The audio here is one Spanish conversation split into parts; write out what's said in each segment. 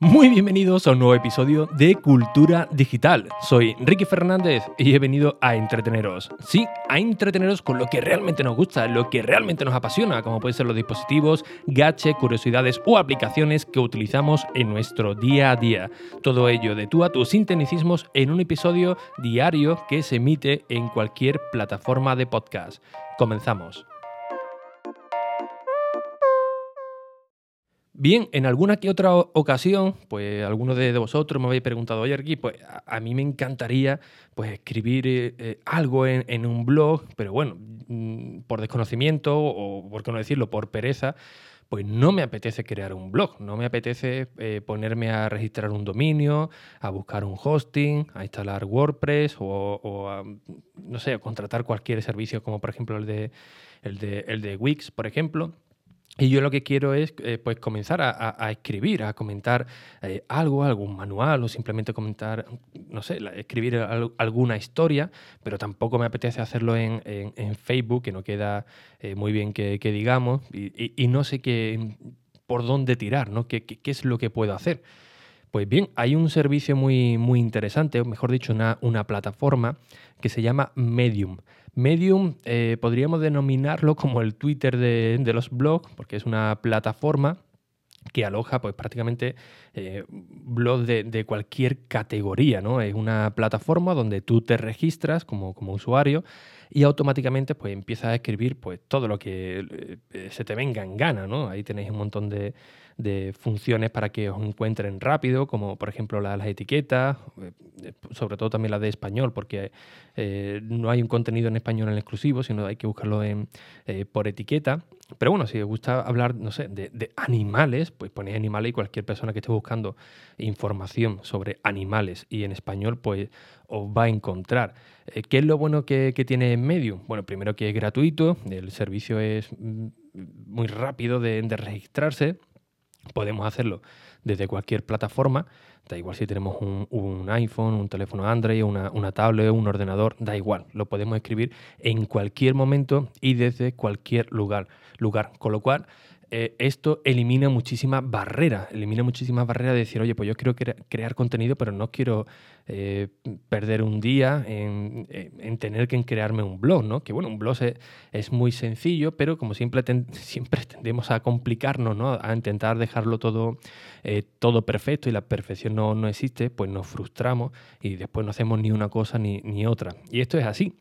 Muy bienvenidos a un nuevo episodio de Cultura Digital. Soy Ricky Fernández y he venido a entreteneros. Sí, a entreteneros con lo que realmente nos gusta, lo que realmente nos apasiona, como pueden ser los dispositivos, gache, curiosidades o aplicaciones que utilizamos en nuestro día a día. Todo ello de tú a tus sinteticismos en un episodio diario que se emite en cualquier plataforma de podcast. Comenzamos. Bien, en alguna que otra ocasión, pues algunos de, vosotros me habéis preguntado, oye, aquí, pues a, mí me encantaría pues escribir eh, eh, algo en, un blog, pero bueno, mm, por desconocimiento o, por qué no decirlo, por pereza, pues no me apetece crear un blog, no me apetece eh, ponerme a registrar un dominio, a buscar un hosting, a instalar WordPress o, a, no sé, a contratar cualquier servicio como por ejemplo el de, el de, el de Wix, por ejemplo. Y yo lo que quiero es eh, pues comenzar a, escribir, a comentar eh, algo, algún manual o simplemente comentar, no sé, escribir alguna historia, pero tampoco me apetece hacerlo en, Facebook, que no queda eh, muy bien que, digamos, y, no sé qué, por dónde tirar, ¿no? ¿Qué, qué, es lo que puedo hacer? Pues bien, hay un servicio muy, muy interesante, o mejor dicho, una, una plataforma que se llama Medium. Medium eh, podríamos denominarlo como el Twitter de, los blogs, porque es una plataforma que aloja pues prácticamente eh, blogs de, cualquier categoría, ¿no? Es una plataforma donde tú te registras como, como usuario y automáticamente pues empiezas a escribir pues todo lo que eh, se te venga en gana, ¿no? Ahí tenéis un montón de, de funciones para que os encuentren rápido, como por ejemplo las, etiquetas, eh, sobre todo también las de español, porque eh, no hay un contenido en español en exclusivo, sino hay que buscarlo en, eh, por etiqueta. Pero bueno, si os gusta hablar, no sé, de, animales, pues ponéis animales y cualquier persona que esté buscando información sobre animales y en español, pues os va a encontrar. ¿Qué es lo bueno que, que tiene Medium? Bueno, primero que es gratuito, el servicio es mm, muy rápido de, de registrarse Podemos hacerlo desde cualquier plataforma, da igual si tenemos un, iPhone, un teléfono Android, una, una tablet, un ordenador, da igual, lo podemos escribir en cualquier momento y desde cualquier lugar. lugar. Con lo cual, eh, esto elimina muchísimas barreras, elimina muchísimas barreras de decir, oye, pues yo quiero crear contenido, pero no quiero eh, perder un día en, tener que crearme un blog, ¿no? Que bueno, un blog es, muy sencillo, pero como siempre, siempre tendemos a complicarnos, ¿no? A intentar dejarlo todo, eh, todo perfecto y la perfección no, no, existe, pues nos frustramos y después no hacemos ni una cosa ni, ni otra. Y esto es así.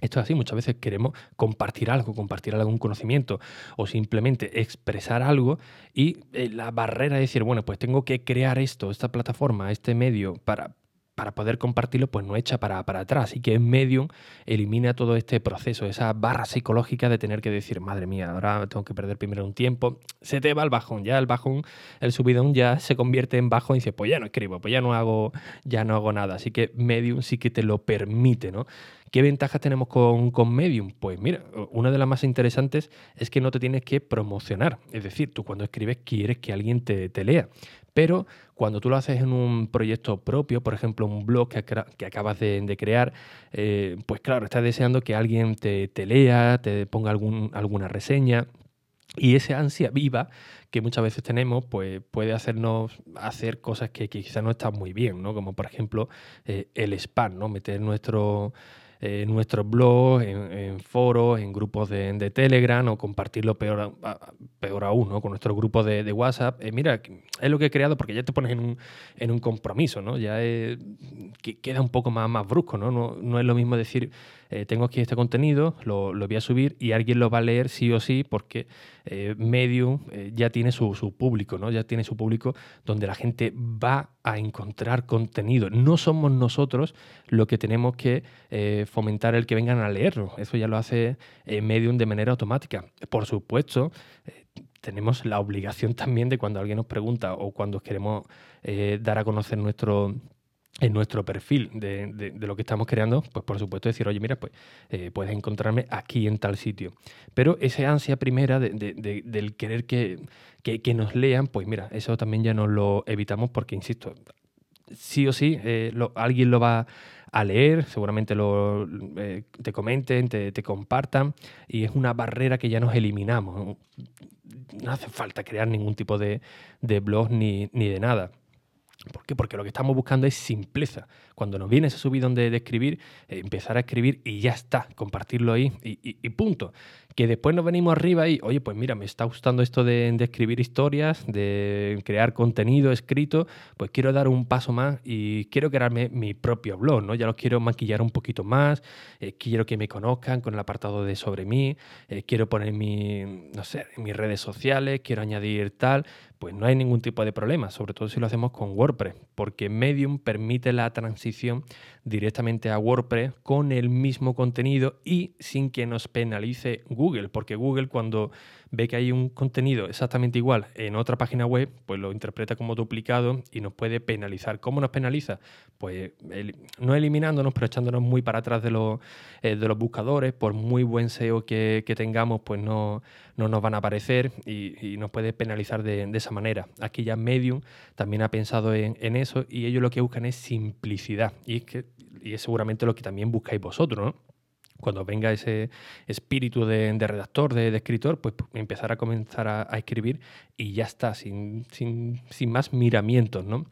Esto es así, muchas veces queremos compartir algo, compartir algún conocimiento o simplemente expresar algo y eh, la barrera de decir, bueno, pues tengo que crear esto, esta plataforma, este medio para, para poder compartirlo, pues no echa para, para atrás. Y que Medium elimina todo este proceso, esa barra psicológica de tener que decir, madre mía, ahora tengo que perder primero un tiempo. Se te va el bajón, ya el bajón, el subidón ya se convierte en bajón y dices, pues ya no escribo, pues ya no hago, ya no hago nada. Así que Medium sí que te lo permite, ¿no? ¿Qué ventajas tenemos con, con, Medium? Pues mira, una de las más interesantes es que no te tienes que promocionar. Es decir, tú cuando escribes quieres que alguien te, te lea. Pero cuando tú lo haces en un proyecto propio, por ejemplo, un blog que, que acabas de, crear, eh, pues claro, estás deseando que alguien te, lea, te ponga alguna reseña. Y esa ansia viva que muchas veces tenemos, pues puede hacernos hacer cosas que, quizás no están muy bien, ¿no? Como por ejemplo eh, el spam, ¿no? Meter nuestro en nuestros blogs, en, foros, en grupos de, Telegram o compartirlo peor, peor aún, ¿no? Con nuestro grupo de, WhatsApp. Eh, mira, es lo que he creado porque ya te pones en un, en un compromiso, ¿no? Ya queda un poco más, más brusco, ¿no? ¿no? No es lo mismo decir, eh, tengo aquí este contenido, lo, voy a subir y alguien lo va a leer sí o sí porque eh, Medium eh, ya tiene su, público, ¿no? Ya tiene su público donde la gente va a encontrar contenido. No somos nosotros lo que tenemos que fomentar el que vengan a leerlo. Eso ya lo hace Medium de manera automática. Por supuesto, tenemos la obligación también de cuando alguien nos pregunta o cuando queremos dar a conocer nuestro en nuestro perfil de, lo que estamos creando, pues por supuesto decir, oye, mira, pues eh, puedes encontrarme aquí en tal sitio. Pero esa ansia primera del querer que, nos lean, pues mira, eso también ya nos lo evitamos porque, insisto, sí o sí, eh, alguien lo va a leer, seguramente lo, eh, te comenten, te, compartan, y es una barrera que ya nos eliminamos. No hace falta crear ningún tipo de, blog ni, ni de nada. ¿Por qué? Porque lo que estamos buscando es simpleza. Cuando nos viene ese subidón de, de escribir, eh, empezar a escribir y ya está, compartirlo ahí y, punto. Que después nos venimos arriba y, oye, pues mira, me está gustando esto de, escribir historias, de crear contenido escrito, pues quiero dar un paso más y quiero crearme mi propio blog, ¿no? Ya lo quiero maquillar un poquito más, eh, quiero que me conozcan con el apartado de sobre mí, eh, quiero poner mi, no sé, mis redes sociales, quiero añadir tal, pues no hay ningún tipo de problema, sobre todo si lo hacemos con WordPress, porque Medium permite la transición directamente a WordPress con el mismo contenido y sin que nos penalice Google, porque Google cuando ve que hay un contenido exactamente igual en otra página web, pues lo interpreta como duplicado y nos puede penalizar. ¿Cómo nos penaliza? Pues no eliminándonos, pero echándonos muy para atrás de los, eh, de los buscadores, por muy buen SEO que, tengamos, pues no, no, nos van a aparecer y, nos puede penalizar de, esa manera. Aquí ya Medium también ha pensado en, en, eso y ellos lo que buscan es simplicidad y es, que, y es seguramente lo que también buscáis vosotros, cuando venga ese espíritu de, redactor, de, escritor, pues empezar a comenzar a, escribir y ya está, sin, más miramientos, ¿no?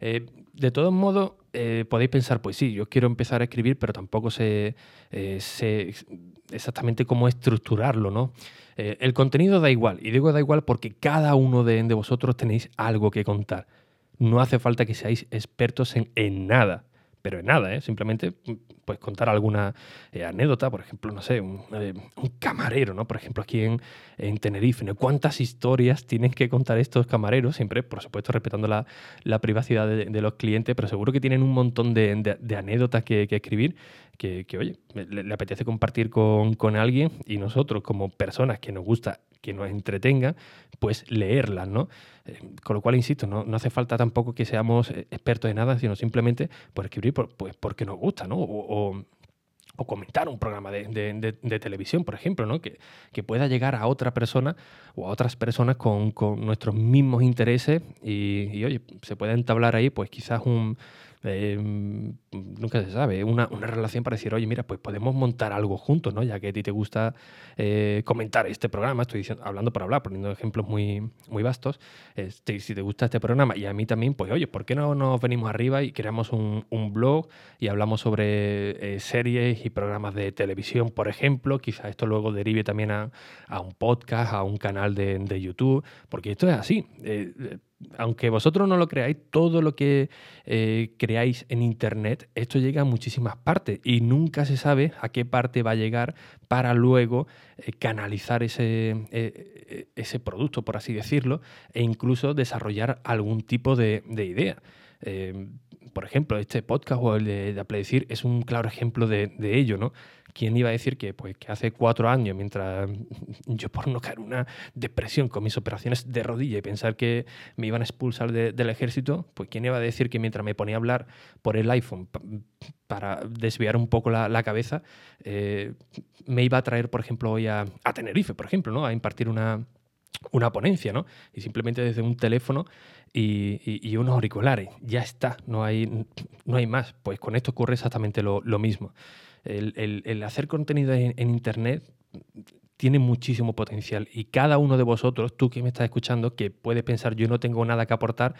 Eh, de todos modos, eh, podéis pensar, pues sí, yo quiero empezar a escribir, pero tampoco sé, eh, exactamente cómo estructurarlo, ¿no? el contenido da igual, y digo da igual porque cada uno de, vosotros tenéis algo que contar. No hace falta que seáis expertos en nada pero en nada, ¿eh? simplemente pues, contar alguna eh, anécdota, por ejemplo, no sé, un, eh, camarero, ¿no? Por ejemplo, aquí en, en Tenerife, ¿no? ¿Cuántas historias tienen que contar estos camareros? Siempre, por supuesto, respetando la, la privacidad de, los clientes, pero seguro que tienen un montón de, de, anécdotas que, que, escribir que, que oye, le, apetece compartir con, con alguien y nosotros, como personas que nos gusta que nos entretenga, pues leerlas, ¿no? Eh, con lo cual, insisto, no, hace falta tampoco que seamos expertos en nada, sino simplemente por escribir pues, porque nos gusta, ¿no? Comentar un programa de, televisión, por ejemplo, ¿no? que, que, pueda llegar a otra persona o a otras personas con, nuestros mismos intereses y, y, oye, se puede entablar ahí pues quizás un, Em, nunca se sabe, una, una, relación para decir, oye, mira, pues podemos montar algo juntos, ¿no? Ya que a ti te gusta eh, comentar este programa, estoy diciendo, hablando por hablar, poniendo ejemplos muy, muy vastos, este, si te gusta este programa y a mí también, pues oye, ¿por qué no nos venimos arriba y creamos un, un blog y hablamos sobre eh, series y programas de televisión, por ejemplo? Quizá esto luego derive también a, a un podcast, a un canal de, de YouTube, porque esto es así. Aunque vosotros no lo creáis, todo lo que eh, creáis en Internet, esto llega a muchísimas partes y nunca se sabe a qué parte va a llegar para luego eh, canalizar ese, eh, ese producto, por así decirlo, e incluso desarrollar algún tipo de, idea. por ejemplo, este podcast o el de, de es un claro ejemplo de, de ello, ¿no? ¿Quién iba a decir que, pues, que hace cuatro años, mientras yo por no caer una depresión con mis operaciones de rodilla y pensar que me iban a expulsar del ejército, pues quién iba a decir que mientras me ponía a hablar por el iPhone para desviar un poco la, cabeza, eh, me iba a traer, por ejemplo, hoy a, Tenerife, por ejemplo, ¿no? a impartir una, una ponencia, ¿no? Y simplemente desde un teléfono y, unos auriculares. Ya está, no hay, no hay más. Pues con esto ocurre exactamente lo, lo mismo el, hacer contenido en, Internet tiene muchísimo potencial y cada uno de vosotros, tú que me estás escuchando, que puede pensar yo no tengo nada que aportar,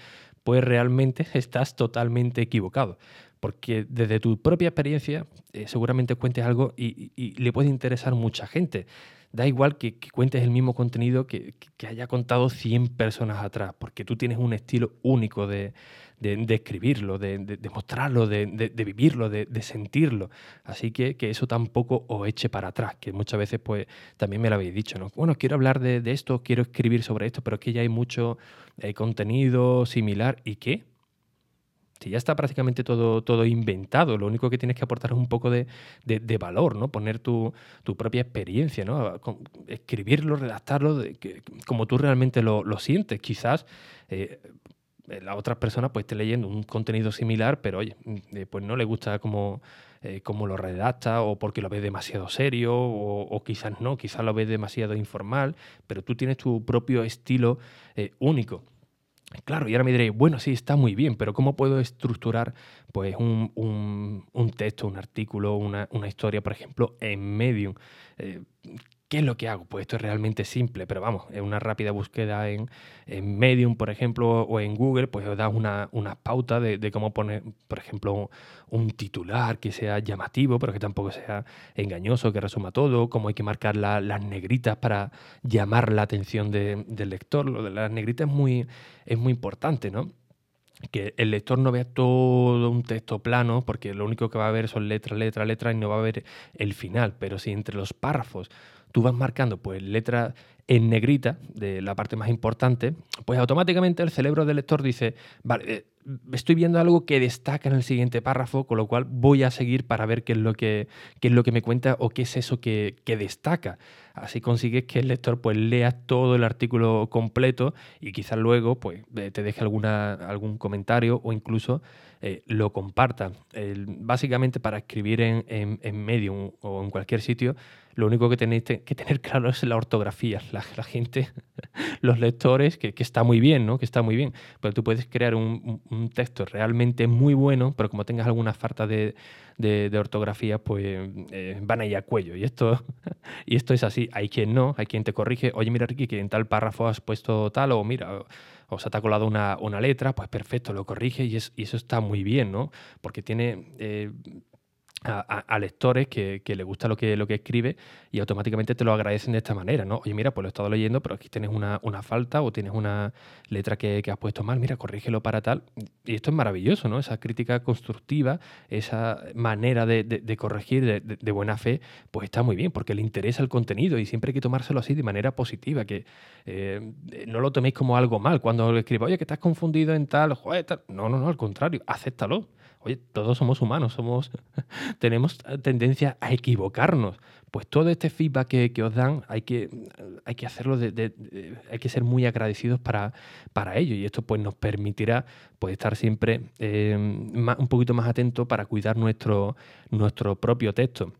pues realmente estás totalmente equivocado. Porque desde tu propia experiencia eh, seguramente cuentes algo y, le puede interesar mucha gente. Da igual que, cuentes el mismo contenido que, haya contado 100 personas atrás, porque tú tienes un estilo único de, de, escribirlo, de, de mostrarlo, de, vivirlo, de, sentirlo. Así que, que eso tampoco os eche para atrás, que muchas veces pues también me lo habéis dicho, ¿no? Bueno, quiero hablar de, esto, quiero escribir sobre esto, pero es que ya hay mucho eh, contenido similar. ¿Y qué? Ya está prácticamente todo, todo inventado, lo único que tienes que aportar es un poco de, valor, ¿no? Poner tu, propia experiencia, ¿no? Escribirlo, redactarlo como tú realmente lo, sientes. Quizás eh, eh, la otra persona pues esté leyendo un contenido similar, pero oye, mm, eh, pues no le gusta cómo, eh, lo redacta o porque lo ve demasiado serio o, quizás no, quizás lo ve demasiado informal, pero tú tienes tu propio estilo único. Claro, y ahora me diréis, bueno, sí, está muy bien, pero ¿cómo puedo estructurar pues, un, un, texto, un artículo, una, una, historia, por ejemplo, en Medium? ¿Qué es lo que hago? Pues esto es realmente simple, pero vamos, en una rápida búsqueda en, Medium, por ejemplo, o en Google, pues os da una, una pauta de, cómo poner, por ejemplo, un titular que sea llamativo, pero que tampoco sea engañoso, que resuma todo, cómo hay que marcar las negritas para llamar la atención del lector. Lo de las negritas es muy, es muy importante, ¿no? que el lector no vea todo un texto plano, porque lo único que va a ver son letras, letras, letras y no va a ver el final. Pero si entre los párrafos tú vas marcando pues letras en negrita de la parte más importante, pues automáticamente el cerebro del lector dice, vale, eh, estoy viendo algo que destaca en el siguiente párrafo, con lo cual voy a seguir para ver qué es lo que, es lo que me cuenta o qué es eso que, destaca. Así consigues que el lector pues lea todo el artículo completo y quizás luego pues te deje alguna, algún comentario o incluso eh, lo comparta. básicamente para escribir en, en Medium o en cualquier sitio, lo único que tenéis que tener claro es la ortografía. La, gente, los lectores, que, está muy bien, ¿no? Que está muy bien. Pero tú puedes crear un, texto realmente muy bueno, pero como tengas alguna falta de, ortografía, pues eh, van a ir a cuello. Y esto, y esto es así. Hay quien no, hay quien te corrige. Oye, mira, Ricky, que en tal párrafo has puesto tal, o mira, o se te ha colado una, letra, pues perfecto, lo corrige y, eso está muy bien, ¿no? Porque tiene eh, a, lectores que, que, le gusta lo que, lo que escribe y automáticamente te lo agradecen de esta manera, ¿no? Oye, mira, pues lo he estado leyendo, pero aquí tienes una, falta o tienes una letra que, has puesto mal, mira, corrígelo para tal. Y esto es maravilloso, ¿no? Esa crítica constructiva, esa manera de, corregir de, buena fe, pues está muy bien, porque le interesa el contenido y siempre hay que tomárselo así de manera positiva, que eh, no lo toméis como algo mal cuando le escribo, oye, que estás confundido en tal, joder, tal. No, no, no, al contrario, acéptalo Oye, todos somos humanos, somos, tenemos tendencia a equivocarnos. Pues todo este feedback que, os dan hay que, hay que hacerlo, de, hay que ser muy agradecidos para, para ello y esto pues nos permitirá pues, estar siempre eh, un poquito más atentos para cuidar nuestro, nuestro propio texto.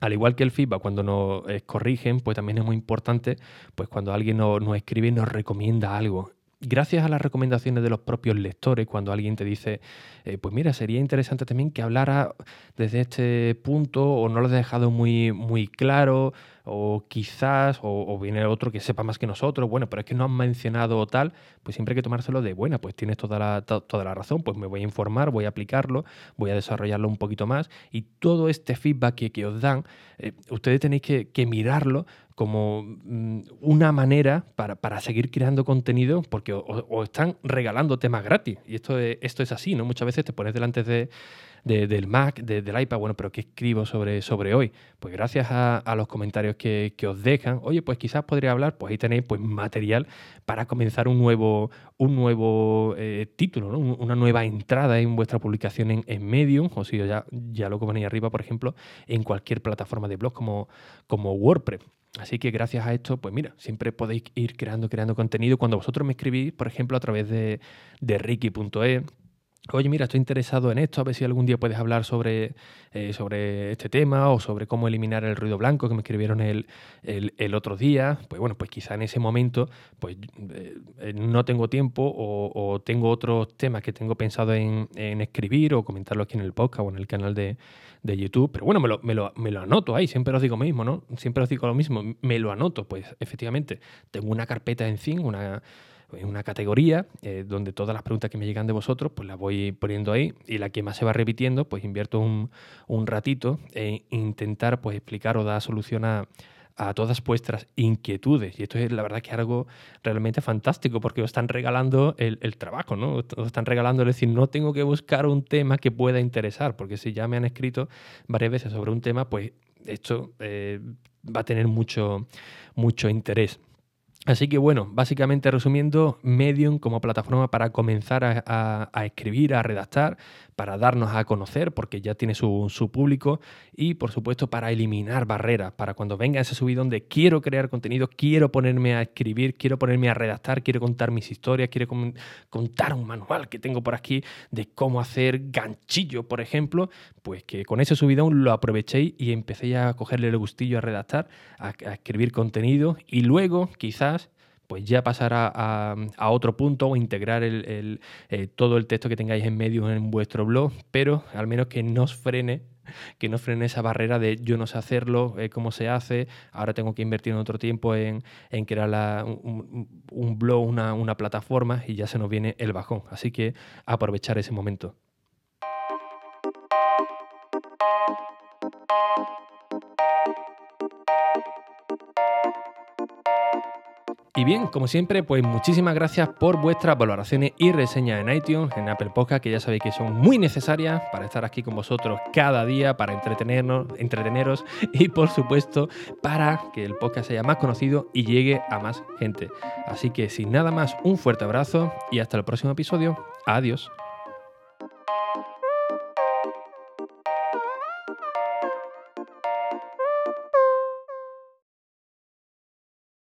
Al igual que el feedback, cuando nos corrigen, pues también es muy importante, pues cuando alguien nos, nos escribe y nos recomienda algo gracias a las recomendaciones de los propios lectores, cuando alguien te dice, eh, pues mira, sería interesante también que hablara desde este punto o no lo he dejado muy, muy claro o quizás, o, viene otro que sepa más que nosotros, bueno, pero es que no han mencionado tal, pues siempre hay que tomárselo de buena, pues tienes toda la, toda la razón, pues me voy a informar, voy a aplicarlo, voy a desarrollarlo un poquito más y todo este feedback que, os dan, eh, ustedes tenéis que, mirarlo como mm, una manera para, seguir creando contenido, porque os están regalando temas gratis. Y esto esto es así, ¿no? Muchas veces te pones delante de, del Mac, del iPad, bueno, pero ¿qué escribo sobre, sobre hoy? Pues gracias a, los comentarios que, os dejan, oye, pues quizás podría hablar, pues ahí tenéis pues, material para comenzar un nuevo, un nuevo eh, título, una nueva entrada en vuestra publicación en, Medium, o si ya, ya lo ponéis arriba, por ejemplo, en cualquier plataforma de blog como, como WordPress. Así que gracias a esto, pues mira, siempre podéis ir creando, creando contenido. Cuando vosotros me escribís, por ejemplo, a través de, de ricky.e, Oye, mira, estoy interesado en esto, a ver si algún día puedes hablar sobre, eh, sobre este tema o sobre cómo eliminar el ruido blanco que me escribieron el, el, otro día. Pues bueno, pues quizá en ese momento pues eh, no tengo tiempo o, tengo otros temas que tengo pensado en, escribir o comentarlo aquí en el podcast o en el canal de, de YouTube. Pero bueno, me lo, me, lo, anoto ahí, siempre os digo lo mismo, ¿no? Siempre os digo lo mismo, me lo anoto. Pues efectivamente, tengo una carpeta en fin, una en una categoría eh, donde todas las preguntas que me llegan de vosotros, pues las voy poniendo ahí y la que más se va repitiendo, pues invierto un, un ratito en intentar pues explicar o dar solución a, a todas vuestras inquietudes. Y esto es la verdad que es algo realmente fantástico porque os están regalando el, el, trabajo, ¿no? Os están regalando, es decir, no tengo que buscar un tema que pueda interesar, porque si ya me han escrito varias veces sobre un tema, pues esto eh, va a tener mucho, mucho interés. Así que bueno, básicamente resumiendo, Medium como plataforma para comenzar a, escribir, a redactar, para darnos a conocer, porque ya tiene su, público, y por supuesto para eliminar barreras, para cuando venga ese subidón de quiero crear contenido, quiero ponerme a escribir, quiero ponerme a redactar, quiero contar mis historias, quiero contar un manual que tengo por aquí de cómo hacer ganchillo, por ejemplo, pues que con ese subidón lo aprovechéis y empecéis a cogerle el gustillo a redactar, a escribir contenido, y luego quizás pues ya pasar a, otro punto o integrar el, eh, todo el texto que tengáis en medio en vuestro blog, pero al menos que no os frene que no frene esa barrera de yo no sé hacerlo, eh, cómo se hace, ahora tengo que invertir otro tiempo en, crear un, blog, una plataforma y ya se nos viene el bajón. Así que aprovechar ese momento. Y bien, como siempre, pues muchísimas gracias por vuestras valoraciones y reseñas en iTunes, en Apple Podcast, que ya sabéis que son muy necesarias para estar aquí con vosotros cada día, para entretenernos, entreteneros y por supuesto para que el podcast sea más conocido y llegue a más gente. Así que sin nada más, un fuerte abrazo y hasta el próximo episodio. Adiós.